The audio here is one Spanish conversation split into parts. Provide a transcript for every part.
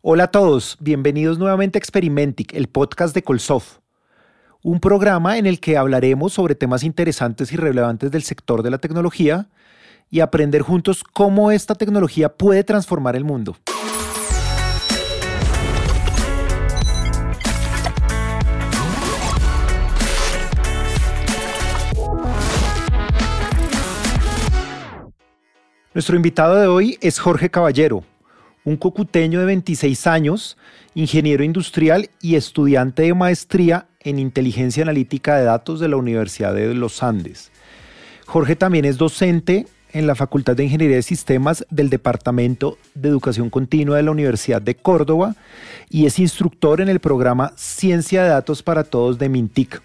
Hola a todos, bienvenidos nuevamente a Experimentic, el podcast de Colsoft, un programa en el que hablaremos sobre temas interesantes y relevantes del sector de la tecnología y aprender juntos cómo esta tecnología puede transformar el mundo. Nuestro invitado de hoy es Jorge Caballero, un cocuteño de 26 años, ingeniero industrial y estudiante de maestría en inteligencia analítica de datos de la Universidad de los Andes. Jorge también es docente en la Facultad de Ingeniería de Sistemas del Departamento de Educación Continua de la Universidad de Córdoba y es instructor en el programa Ciencia de Datos para Todos de Mintic.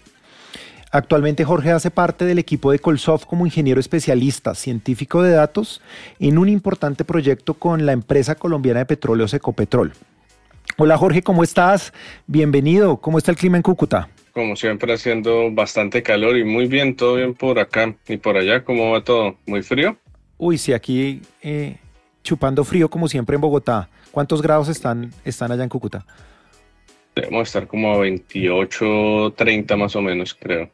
Actualmente Jorge hace parte del equipo de Colsoft como ingeniero especialista, científico de datos, en un importante proyecto con la empresa colombiana de petróleos Ecopetrol. Hola Jorge, ¿cómo estás? Bienvenido. ¿Cómo está el clima en Cúcuta? Como siempre haciendo bastante calor y muy bien, todo bien por acá y por allá. ¿Cómo va todo? ¿Muy frío? Uy, sí, aquí eh, chupando frío como siempre en Bogotá. ¿Cuántos grados están, están allá en Cúcuta? Debemos estar como a 28, 30 más o menos, creo.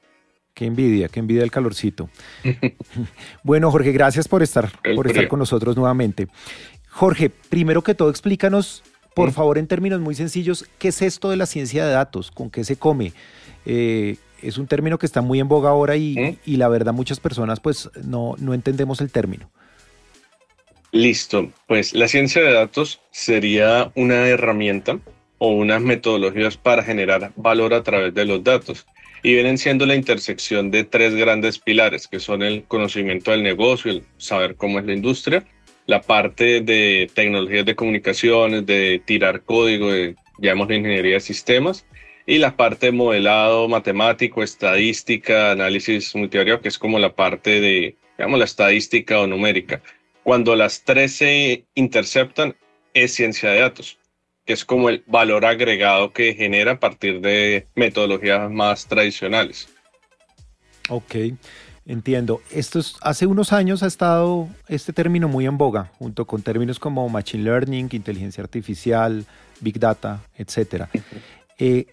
Qué envidia, qué envidia el calorcito. bueno, Jorge, gracias por estar, por estar con nosotros nuevamente. Jorge, primero que todo, explícanos por favor, en términos muy sencillos, ¿qué es esto de la ciencia de datos? ¿Con qué se come? Eh, es un término que está muy en boga ahora y, la verdad muchas personas pues no, no entendemos el término. Listo, pues la ciencia de datos sería una herramienta o unas metodologías para generar valor a través de los datos y vienen siendo la intersección de tres grandes pilares que son el conocimiento del negocio, el saber cómo es la industria la parte de tecnologías de comunicaciones, de tirar código, de, llamamos ingeniería de sistemas, y la parte de modelado matemático, estadística, análisis multivariado, que es como la parte de, digamos, la estadística o numérica. Cuando las tres se interceptan, es ciencia de datos, que es como el valor agregado que genera a partir de metodologías más tradicionales. Ok. Entiendo. Esto es, hace unos años ha estado este término muy en boga, junto con términos como machine learning, inteligencia artificial, big data, etc. Eh,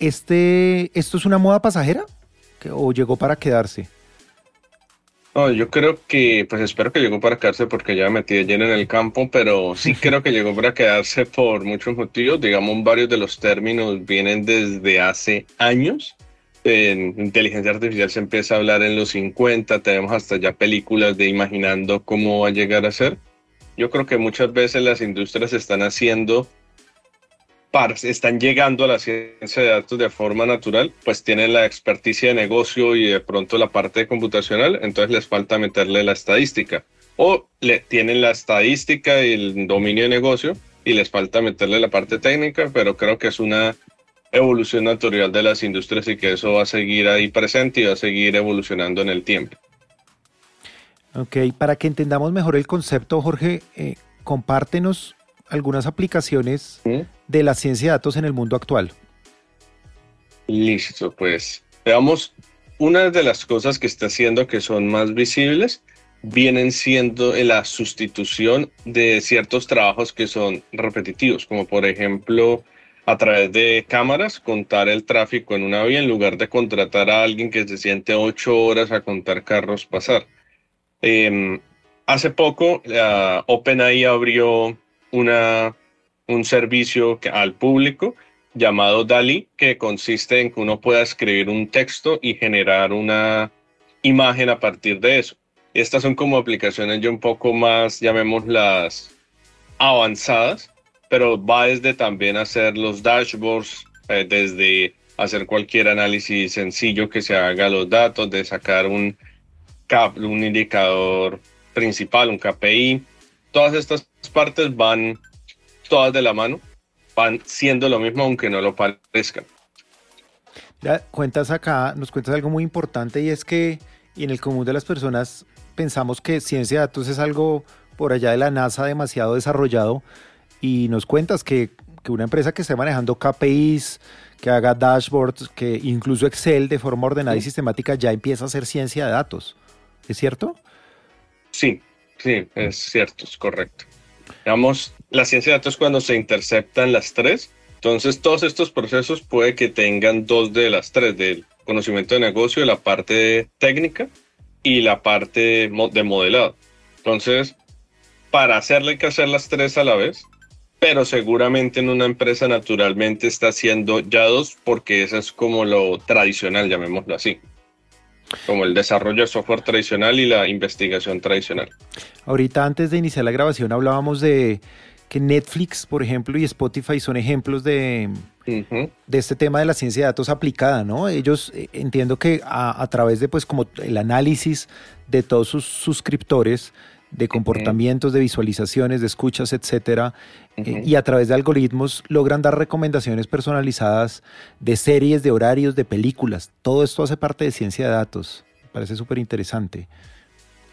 este, ¿Esto es una moda pasajera o llegó para quedarse? No, yo creo que, pues espero que llegó para quedarse porque ya me metí lleno en el campo, pero sí creo que llegó para quedarse por muchos motivos. Digamos, varios de los términos vienen desde hace años en inteligencia artificial se empieza a hablar en los 50, tenemos hasta ya películas de imaginando cómo va a llegar a ser. Yo creo que muchas veces las industrias están haciendo, están llegando a la ciencia de datos de forma natural, pues tienen la experticia de negocio y de pronto la parte computacional, entonces les falta meterle la estadística. O le, tienen la estadística y el dominio de negocio y les falta meterle la parte técnica, pero creo que es una evolución natural de las industrias y que eso va a seguir ahí presente y va a seguir evolucionando en el tiempo. Ok, para que entendamos mejor el concepto, Jorge, eh, compártenos algunas aplicaciones de la ciencia de datos en el mundo actual. Listo, pues veamos, una de las cosas que está haciendo que son más visibles vienen siendo la sustitución de ciertos trabajos que son repetitivos, como por ejemplo a través de cámaras contar el tráfico en una vía en lugar de contratar a alguien que se siente ocho horas a contar carros pasar. Em, hace poco OpenAI abrió una, un servicio al público llamado DALI que consiste en que uno pueda escribir un texto y generar una imagen a partir de eso. Estas son como aplicaciones ya un poco más, llamémoslas, avanzadas, pero va desde también hacer los dashboards, eh, desde hacer cualquier análisis sencillo que se haga los datos, de sacar un, cap, un indicador principal, un KPI. Todas estas partes van todas de la mano, van siendo lo mismo aunque no lo parezcan. Ya cuentas acá, nos cuentas algo muy importante y es que en el común de las personas pensamos que ciencia de datos es algo por allá de la NASA demasiado desarrollado, y nos cuentas que, una empresa que esté manejando KPIs, que haga dashboards, que incluso Excel de forma ordenada y sistemática ya empieza a hacer ciencia de datos. ¿Es cierto? Sí, sí, es cierto, es correcto. Digamos, la ciencia de datos cuando se interceptan las tres, entonces todos estos procesos puede que tengan dos de las tres, del conocimiento de negocio, la parte técnica y la parte de modelado. Entonces, para hacerle hay que hacer las tres a la vez, pero seguramente en una empresa naturalmente está haciendo ya dos porque eso es como lo tradicional, llamémoslo así como el desarrollo de software tradicional y la investigación tradicional. Ahorita antes de iniciar la grabación hablábamos de que Netflix, por ejemplo, y Spotify son ejemplos de, de este tema de la ciencia de datos aplicada, ¿no? Ellos eh, entiendo que a, través de pues como el análisis de todos sus suscriptores, de comportamientos, de visualizaciones, de escuchas, etcétera, eh, y a través de algoritmos logran dar recomendaciones personalizadas de series, de horarios, de películas. Todo esto hace parte de ciencia de datos. Me parece súper interesante.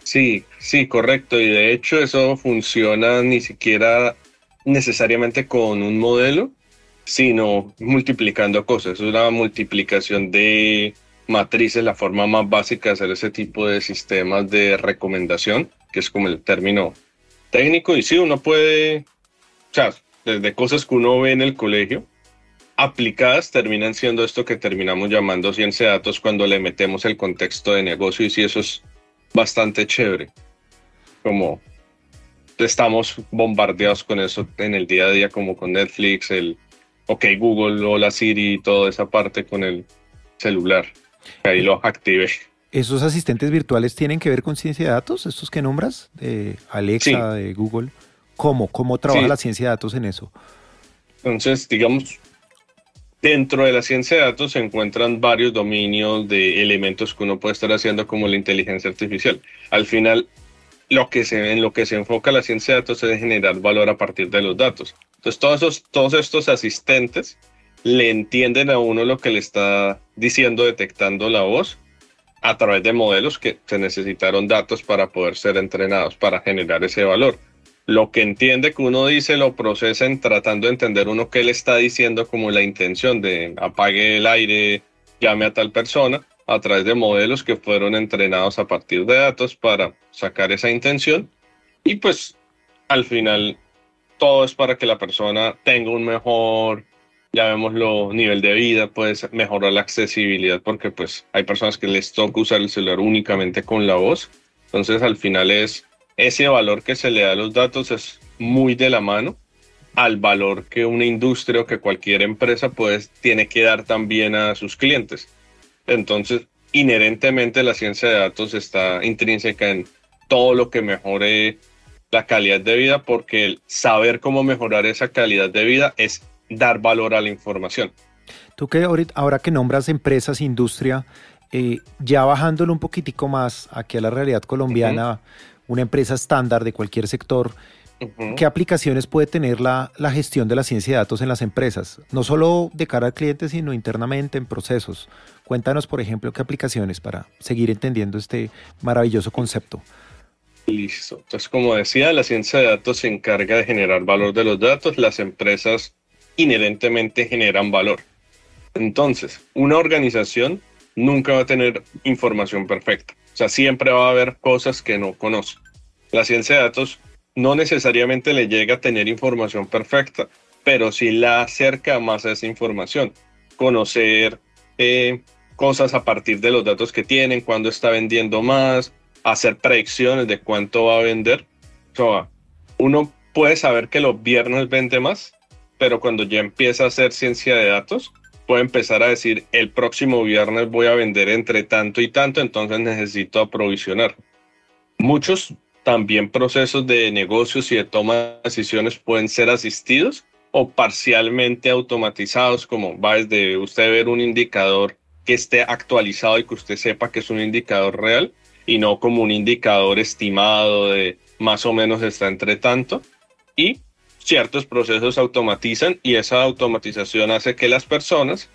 Sí, sí, correcto. Y de hecho eso funciona ni siquiera necesariamente con un modelo, sino multiplicando cosas. Es una multiplicación de matrices, la forma más básica de hacer ese tipo de sistemas de recomendación, que es como el término técnico. Y sí, uno puede, o sea, desde cosas que uno ve en el colegio, aplicadas terminan siendo esto que terminamos llamando ciencia de datos cuando le metemos el contexto de negocio y sí, eso es bastante chévere. Como estamos bombardeados con eso en el día a día, como con Netflix, el OK Google o la Siri toda esa parte con el celular. Ahí lo active. ¿Esos asistentes virtuales tienen que ver con ciencia de datos, estos que nombras? De Alexa, de Google. ¿Cómo? ¿Cómo trabaja la ciencia de datos en eso? Entonces, digamos, dentro de la ciencia de datos se encuentran varios dominios de elementos que uno puede estar haciendo como la inteligencia artificial. Al final, lo que se, en lo que se enfoca la ciencia de datos es generar valor a partir de los datos. Entonces, todos, esos, todos estos asistentes le entienden a uno lo que le está diciendo, detectando la voz a través de modelos que se necesitaron datos para poder ser entrenados, para generar ese valor. Lo que entiende que uno dice lo procesan tratando de entender uno qué le está diciendo como la intención de apague el aire, llame a tal persona, a través de modelos que fueron entrenados a partir de datos para sacar esa intención. Y pues al final todo es para que la persona tenga un mejor llamémoslo nivel de vida, pues mejorar la accesibilidad porque pues hay personas que les toca usar el celular únicamente con la voz. Entonces al final es ese valor que se le da a los datos es muy de la mano al valor que una industria o que cualquier empresa pues tiene que dar también a sus clientes. Entonces, inherentemente la ciencia de datos está intrínseca en todo lo que mejore la calidad de vida porque el saber cómo mejorar esa calidad de vida es dar valor a la información. Tú que ahora que nombras empresas, industria, eh, ya bajándolo un poquitico más aquí a la realidad colombiana, una empresa estándar de cualquier sector, ¿qué aplicaciones puede tener la, la, gestión de la ciencia de datos en las empresas? No solo de cara al cliente, sino internamente en procesos. Cuéntanos, por ejemplo, qué aplicaciones para seguir entendiendo este maravilloso concepto. Listo. Entonces, como decía, la ciencia de datos se encarga de generar valor de los datos. Las empresas inherentemente generan valor. Entonces, una organización nunca va a tener información perfecta. O sea, siempre va a haber cosas que no conoce. La ciencia de datos no necesariamente le llega a tener información perfecta, pero sí la acerca más a esa información. Conocer eh, cosas a partir de los datos que tienen, cuándo está vendiendo más, hacer predicciones de cuánto va a vender. O uno puede saber que los viernes vende más, pero cuando ya empieza a hacer ciencia de datos, puede empezar a decir, el próximo viernes voy a vender entre tanto y tanto, entonces necesito aprovisionar. Muchos también procesos de negocios y de toma de decisiones pueden ser asistidos o parcialmente automatizados, como va desde usted ver un indicador que esté actualizado y que usted sepa que es un indicador real y no como un indicador estimado de más o menos está entre tanto. Y ciertos procesos automatizan y esa automatización hace que las personas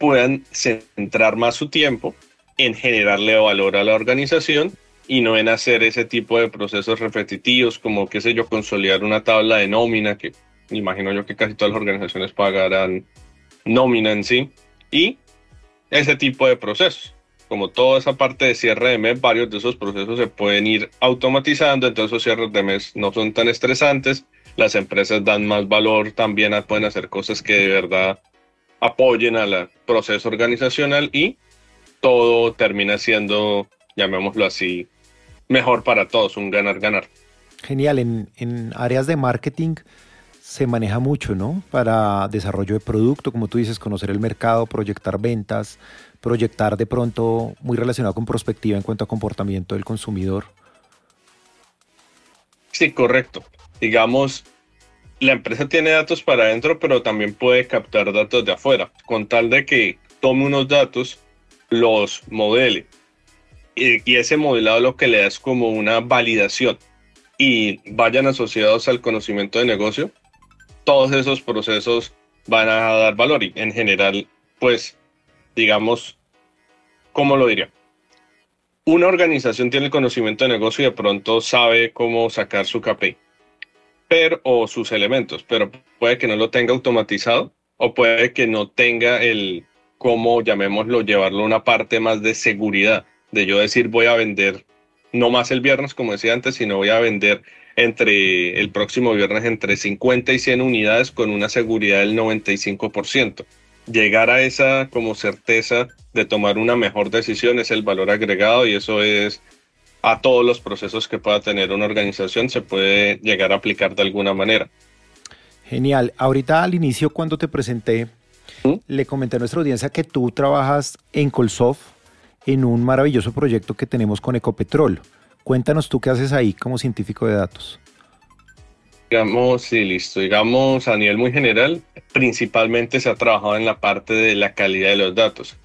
puedan centrar más su tiempo en generarle valor a la organización y no en hacer ese tipo de procesos repetitivos como, qué sé yo, consolidar una tabla de nómina, que imagino yo que casi todas las organizaciones pagarán nómina en sí, y ese tipo de procesos. Como toda esa parte de cierre de mes, varios de esos procesos se pueden ir automatizando, entonces esos cierres de mes no son tan estresantes, las empresas dan más valor, también pueden hacer cosas que de verdad apoyen al proceso organizacional y todo termina siendo, llamémoslo así, mejor para todos, un ganar-ganar. Genial, en, en áreas de marketing se maneja mucho, ¿no? Para desarrollo de producto, como tú dices, conocer el mercado, proyectar ventas, proyectar de pronto muy relacionado con perspectiva en cuanto a comportamiento del consumidor. Sí, correcto. Digamos, la empresa tiene datos para adentro, pero también puede captar datos de afuera, con tal de que tome unos datos, los modele. Y, ese modelado lo que le da es como una validación y vayan asociados al conocimiento de negocio todos esos procesos van a dar valor y en general, pues, digamos, ¿cómo lo diría? Una organización tiene el conocimiento de negocio y de pronto sabe cómo sacar su KPI pero, o sus elementos, pero puede que no lo tenga automatizado o puede que no tenga el, cómo llamémoslo, llevarlo a una parte más de seguridad, de yo decir voy a vender no más el viernes, como decía antes, sino voy a vender entre el próximo viernes entre 50 y 100 unidades con una seguridad del 95%. Llegar a esa como certeza de tomar una mejor decisión es el valor agregado y eso es a todos los procesos que pueda tener una organización se puede llegar a aplicar de alguna manera. Genial. Ahorita al inicio cuando te presenté, ¿Mm? le comenté a nuestra audiencia que tú trabajas en Colsoft en un maravilloso proyecto que tenemos con Ecopetrol. Cuéntanos tú qué haces ahí como científico de datos. Digamos, sí, listo. Digamos, a nivel muy general, principalmente se ha trabajado en la parte de la calidad de los datos.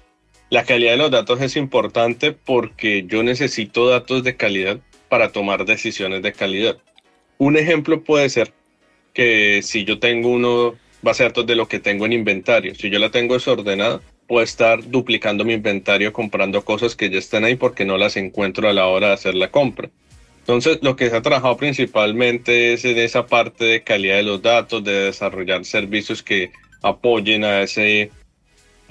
La calidad de los datos es importante porque yo necesito datos de calidad para tomar decisiones de calidad. Un ejemplo puede ser que si yo tengo uno base de datos de lo que tengo en inventario, si yo la tengo desordenada, puedo estar duplicando mi inventario comprando cosas que ya están ahí porque no las encuentro a la hora de hacer la compra. Entonces, lo que se ha trabajado principalmente es en esa parte de calidad de los datos, de desarrollar servicios que apoyen a ese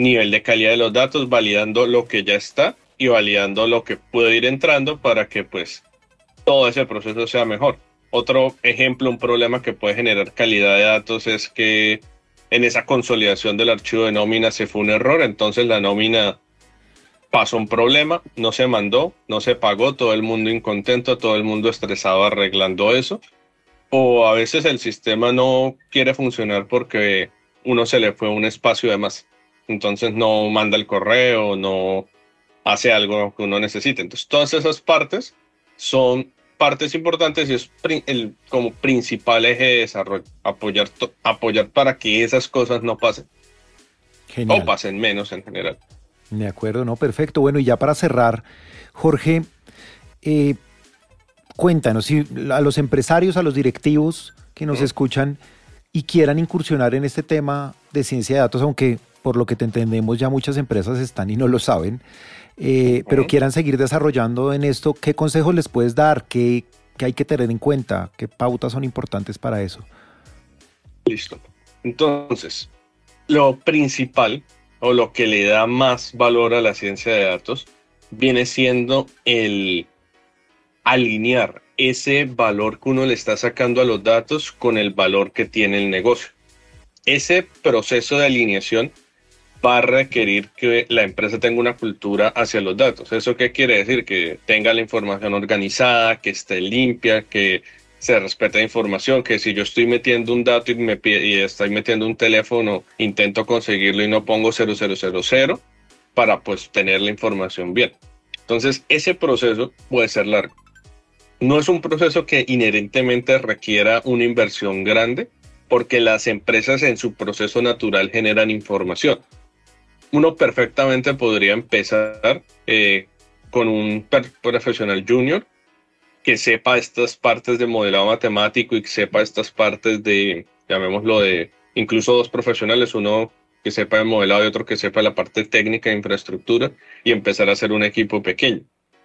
nivel de calidad de los datos, validando lo que ya está y validando lo que puede ir entrando para que pues todo ese proceso sea mejor. Otro ejemplo, un problema que puede generar calidad de datos es que en esa consolidación del archivo de nómina se fue un error, entonces la nómina pasó un problema, no se mandó, no se pagó, todo el mundo incontento, todo el mundo estresado arreglando eso. O a veces el sistema no quiere funcionar porque uno se le fue un espacio de más. Entonces no manda el correo, no hace algo que uno necesite. Entonces todas esas partes son partes importantes y es el como principal eje de desarrollo, apoyar, apoyar para que esas cosas no pasen. O pasen menos en general. De acuerdo, no, perfecto. Bueno, y ya para cerrar, Jorge, eh, cuéntanos, si a los empresarios, a los directivos que nos escuchan y quieran incursionar en este tema de ciencia de datos, aunque por lo que te entendemos ya muchas empresas están y no lo saben, eh, pero quieran seguir desarrollando en esto, ¿qué consejos les puedes dar? ¿Qué, hay que tener en cuenta? ¿Qué pautas son importantes para eso? Listo. Entonces, lo principal o lo que le da más valor a la ciencia de datos viene siendo el alinear ese valor que uno le está sacando a los datos con el valor que tiene el negocio. Ese proceso de alineación va a requerir que la empresa tenga una cultura hacia los datos. ¿Eso qué quiere decir? Que tenga la información organizada, que esté limpia, que se respete la información, que si yo estoy metiendo un dato y, me y estoy metiendo un teléfono, intento conseguirlo y no pongo 0000 para pues tener la información bien. Entonces, ese proceso puede ser largo. No es un proceso que inherentemente requiera una inversión grande, porque las empresas en su proceso natural generan información uno perfectamente podría empezar eh, con un profesional junior que sepa estas partes de modelado matemático y que sepa estas partes de, llamémoslo de, incluso dos profesionales, uno que sepa de modelado y otro que sepa la parte técnica de infraestructura y empezar a hacer un equipo pequeño.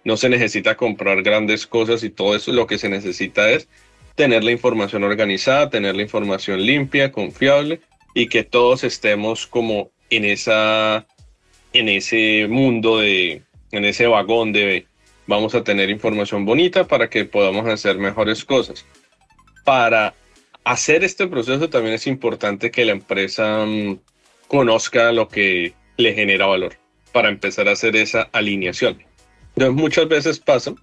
No se necesita comprar grandes cosas y todo eso, lo que se necesita es tener la información organizada, tener la información limpia, confiable y que todos estemos como en, esa, en ese mundo, de, en ese vagón de vamos a tener información bonita para que podamos hacer mejores cosas. Para hacer este proceso también es importante que la empresa mm, conozca lo que le genera valor para empezar a hacer esa alineación. Muchas veces pasa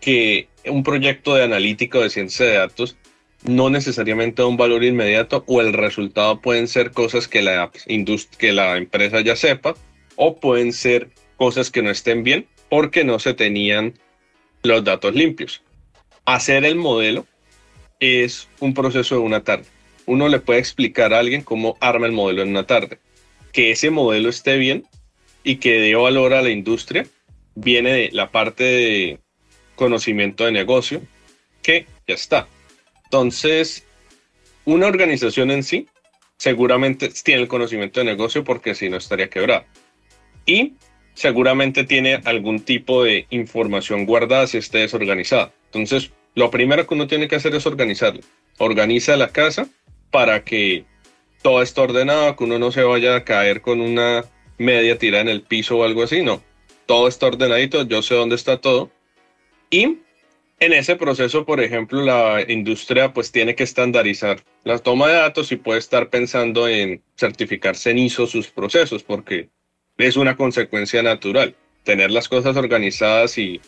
que un proyecto de analítica o de ciencia de datos no necesariamente da un valor inmediato o el resultado pueden ser cosas que la, que la empresa ya sepa o pueden ser cosas que no estén bien porque no se tenían los datos limpios. Hacer el modelo es un proceso de una tarde. Uno le puede explicar a alguien cómo arma el modelo en una tarde. Que ese modelo esté bien y que dé valor a la industria viene de la parte de conocimiento de negocio, que ya está. Entonces, una organización en sí seguramente tiene el conocimiento de negocio porque si no estaría quebrada. Y seguramente tiene algún tipo de información guardada si esté desorganizada. Entonces, lo primero que uno tiene que hacer es organizarlo. Organiza la casa para que todo esté ordenado, que uno no se vaya a caer con una media tirada en el piso o algo así, no. Todo está ordenadito, yo sé dónde está todo. Y en ese proceso, por ejemplo, la industria pues tiene que estandarizar la toma de datos y puede estar pensando en certificar cenizo sus procesos porque es una consecuencia natural. Tener las cosas organizadas y,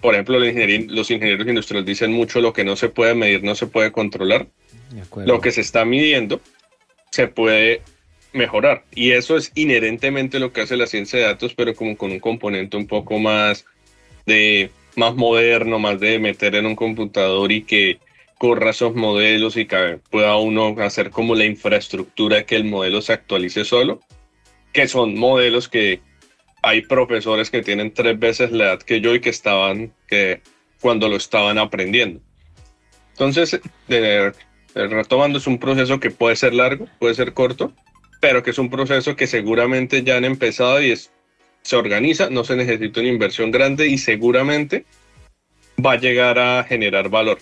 por ejemplo, los ingenieros industriales dicen mucho lo que no se puede medir, no se puede controlar. Lo que se está midiendo se puede mejorar. Y eso es inherentemente lo que hace la ciencia de datos, pero como con un componente un poco más de más moderno, más de meter en un computador y que corra esos modelos y que pueda uno hacer como la infraestructura que el modelo se actualice solo, que son modelos que hay profesores que tienen tres veces la edad que yo y que estaban, que cuando lo estaban aprendiendo. Entonces, retomando, es un proceso que puede ser largo, puede ser corto, pero que es un proceso que seguramente ya han empezado y es se organiza, no se necesita una inversión grande y seguramente va a llegar a generar valor.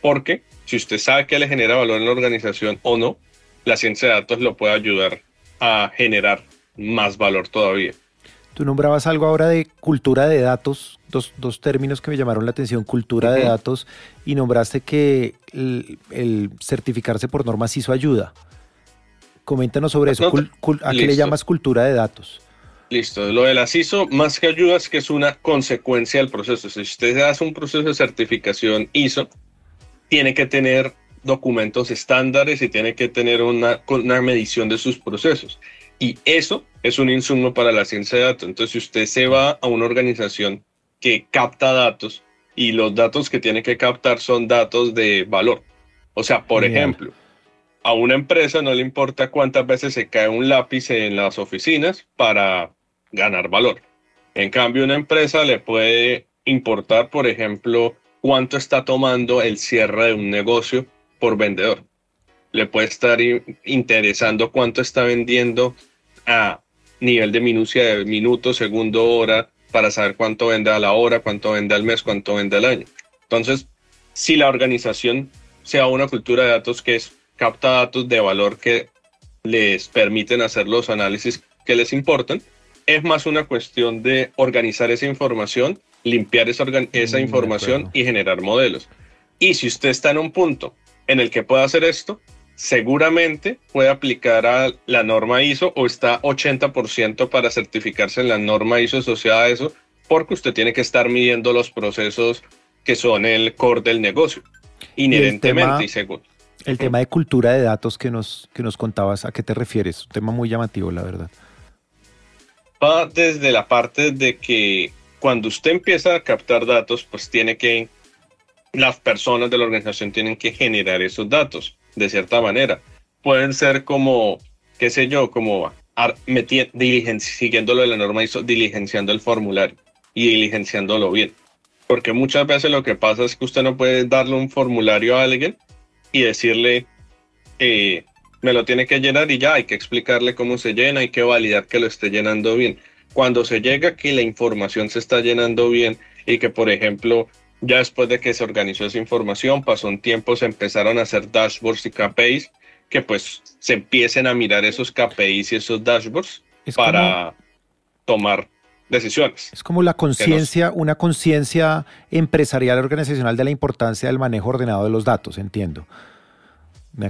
Porque si usted sabe que le genera valor en la organización o no, la ciencia de datos lo puede ayudar a generar más valor todavía. Tú nombrabas algo ahora de cultura de datos, dos, dos términos que me llamaron la atención, cultura de datos, y nombraste que el, certificarse por normas hizo ayuda. Coméntanos sobre eso. ¿A qué le llamas cultura de datos? Listo, lo de la ISO, más que ayuda, es que es una consecuencia del proceso. Si usted hace un proceso de certificación ISO, tiene que tener documentos estándares y tiene que tener una, una medición de sus procesos. Y eso es un insumo para la ciencia de datos. Entonces, si usted se va a una organización que capta datos y los datos que tiene que captar son datos de valor. O sea, por ejemplo, a una empresa no le importa cuántas veces se cae un lápiz en las oficinas para ganar valor. En cambio, una empresa le puede importar, por ejemplo, cuánto está tomando el cierre de un negocio por vendedor. Le puede estar interesando cuánto está vendiendo a nivel de minucia de minuto, segundo, hora, para saber cuánto vende a la hora, cuánto vende al mes, cuánto vende al año. Entonces, si la organización sea una cultura de datos que es, capta datos de valor que les permiten hacer los análisis que les importan, es más una cuestión de organizar esa información, limpiar esa, esa mm, información y generar modelos. Y si usted está en un punto en el que pueda hacer esto, seguramente puede aplicar a la norma ISO o está 80% para certificarse en la norma ISO asociada a eso, porque usted tiene que estar midiendo los procesos que son el core del negocio, inherentemente y, seguro. El tema de cultura de datos que nos, que nos contabas, ¿a qué te refieres? Un tema muy llamativo, la verdad va desde la parte de que cuando usted empieza a captar datos, pues tiene que, las personas de la organización tienen que generar esos datos de cierta manera. Pueden ser como, qué sé yo, como siguiéndolo de la norma, diligenciando el formulario y diligenciándolo bien. Porque muchas veces lo que pasa es que usted no puede darle un formulario a alguien y decirle, eh, me lo tiene que llenar y ya hay que explicarle cómo se llena, hay que validar que lo esté llenando bien. Cuando se llega que la información se está llenando bien y que, por ejemplo, ya después de que se organizó esa información, pasó un tiempo, se empezaron a hacer dashboards y KPIs, que pues se empiecen a mirar esos KPIs y esos dashboards para tomar decisiones. Es como la conciencia, una conciencia empresarial organizacional de la importancia del manejo ordenado de los datos, entiendo.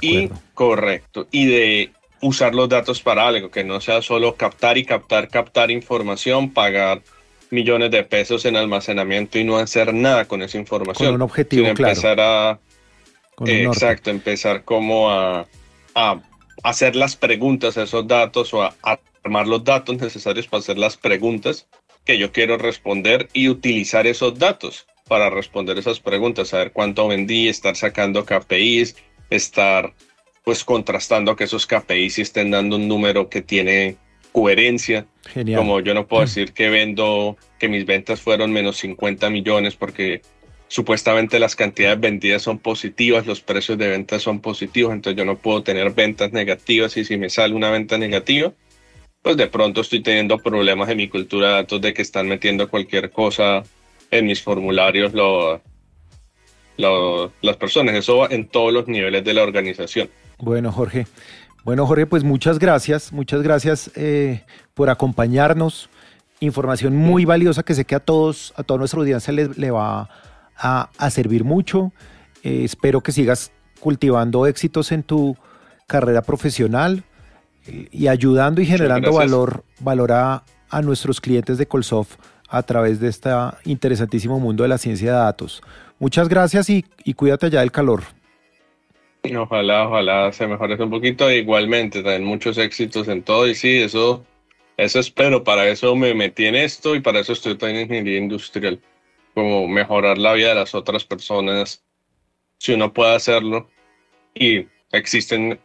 y correcto. Y de usar los datos para algo, que no sea solo captar y captar, captar información, pagar millones de pesos en almacenamiento y no hacer nada con esa información. Con un objetivo empezar a exacto, empezar como a, a, hacer las preguntas a esos datos o a, a armar los datos necesarios para hacer las preguntas que yo quiero responder y utilizar esos datos para responder esas preguntas, saber cuánto vendí, estar sacando KPIs, estar pues contrastando que esos KPIs estén dando un número que tiene coherencia. Genial. Como yo no puedo decir que vendo, que mis ventas fueron menos 50 millones porque supuestamente las cantidades vendidas son positivas, los precios de ventas son positivos, entonces yo no puedo tener ventas negativas y si me sale una venta negativa, pues de pronto estoy teniendo problemas en mi cultura de datos de que están metiendo cualquier cosa en mis formularios las personas. Eso va en todos los niveles de la organización. Bueno, Jorge. Bueno, Jorge, pues muchas gracias. Muchas gracias eh, por acompañarnos. Información muy valiosa que sé que a todos, a toda nuestra audiencia le, va a, servir mucho. Eh, espero que sigas cultivando éxitos en tu carrera profesional y ayudando y generando valor, valor a, a nuestros clientes de Colsoft a través de este interesantísimo mundo de la ciencia de datos. Muchas gracias y, cuídate ya del calor. Ojalá, ojalá se mejore un poquito. Igualmente, también muchos éxitos en todo. Y sí, eso, eso espero. Para eso me metí en esto y para eso estoy en ingeniería industrial. Como mejorar la vida de las otras personas, si uno puede hacerlo. Y existen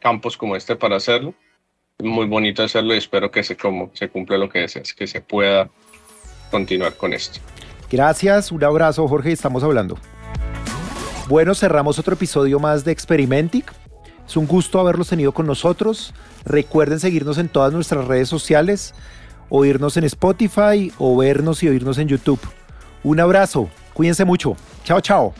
campos como este para hacerlo. Muy bonito hacerlo y espero que se cumpla lo que deseas, que se pueda continuar con esto. Gracias, un abrazo Jorge, estamos hablando. Bueno, cerramos otro episodio más de Experimentic. Es un gusto haberlos tenido con nosotros. Recuerden seguirnos en todas nuestras redes sociales, oírnos en Spotify o vernos y oírnos en YouTube. Un abrazo, cuídense mucho. Chao, chao.